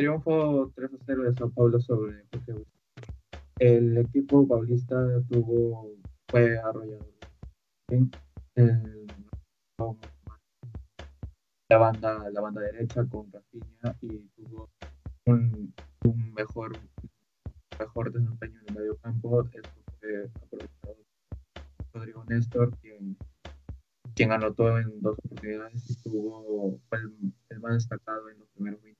Triunfo 3 a 0 de Sao Paulo sobre Jorge El equipo paulista tuvo, fue arrollado en la banda, la banda derecha con Rafinha y tuvo un, mejor, mejor desempeño en el medio campo. Esto fue aprovechado Rodrigo Néstor, quien, quien anotó en dos oportunidades y tuvo, fue el, más destacado en los primeros 20 minutos,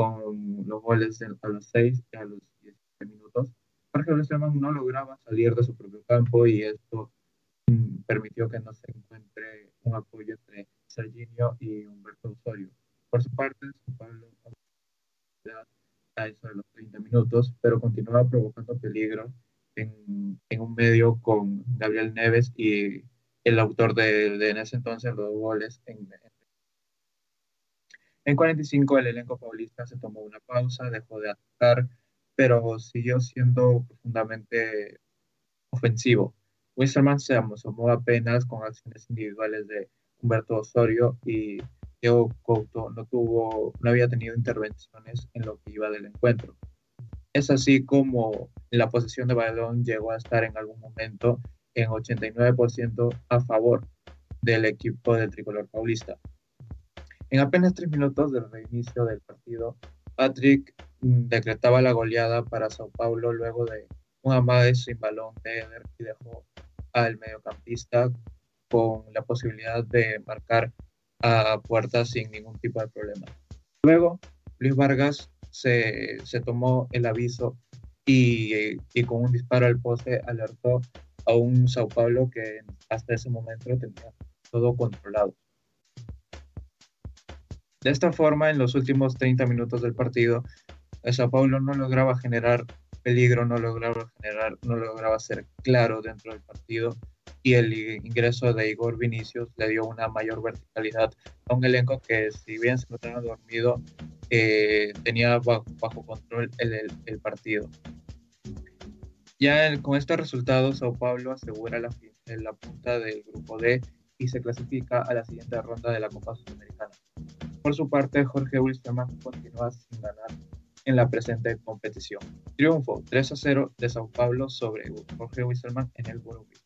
con los goles a los 6 y a los 17 minutos. Jorge Westerman no lograba salir de su propio campo y esto mm, permitió que no se encuentre un apoyo entre Serginho y Humberto Osorio. Por su parte, Pablo a eso de los 30 minutos, pero continuaba provocando peligro en, en, un medio con Gabriel Neves y el autor de, de en ese entonces los goles. En, en 45 el elenco paulista se tomó una pausa, dejó de atacar, pero siguió siendo profundamente ofensivo. Wisterman se asomó apenas con acciones individuales de Humberto Osorio y Diego Couto no, tuvo, no había tenido intervenciones en lo que iba del encuentro. Es así como la posesión de balón llegó a estar en algún momento en 89% a favor del equipo del tricolor paulista. En apenas tres minutos del reinicio del partido, Patrick mm, decretaba la goleada para Sao Paulo luego de un amague sin balón de Eder y dejó al mediocampista con la posibilidad de marcar a puerta sin ningún tipo de problema. Luego, Luis Vargas se, se tomó el aviso y, y, con un disparo al poste alertó a un Sao Paulo que hasta ese momento tenía todo controlado. De esta forma, en los últimos 30 minutos del partido, Sao Paulo no lograba generar peligro, no lograba generar, no lograba ser claro dentro del partido y el ingreso de Igor Vinicius le dio una mayor verticalidad a un elenco que si bien se encontraba dormido, eh, tenía bajo, control el, partido. Ya con estos resultados, Sao Paulo asegura la punta del grupo D y se clasifica a la siguiente ronda de la Copa Sudamericana. Por su parte, Jorge Wilstermann continúa sin ganar en la presente competición. Triunfo 3 a 0 de Sao Paulo sobre Jorge Wilstermann en el Burundi.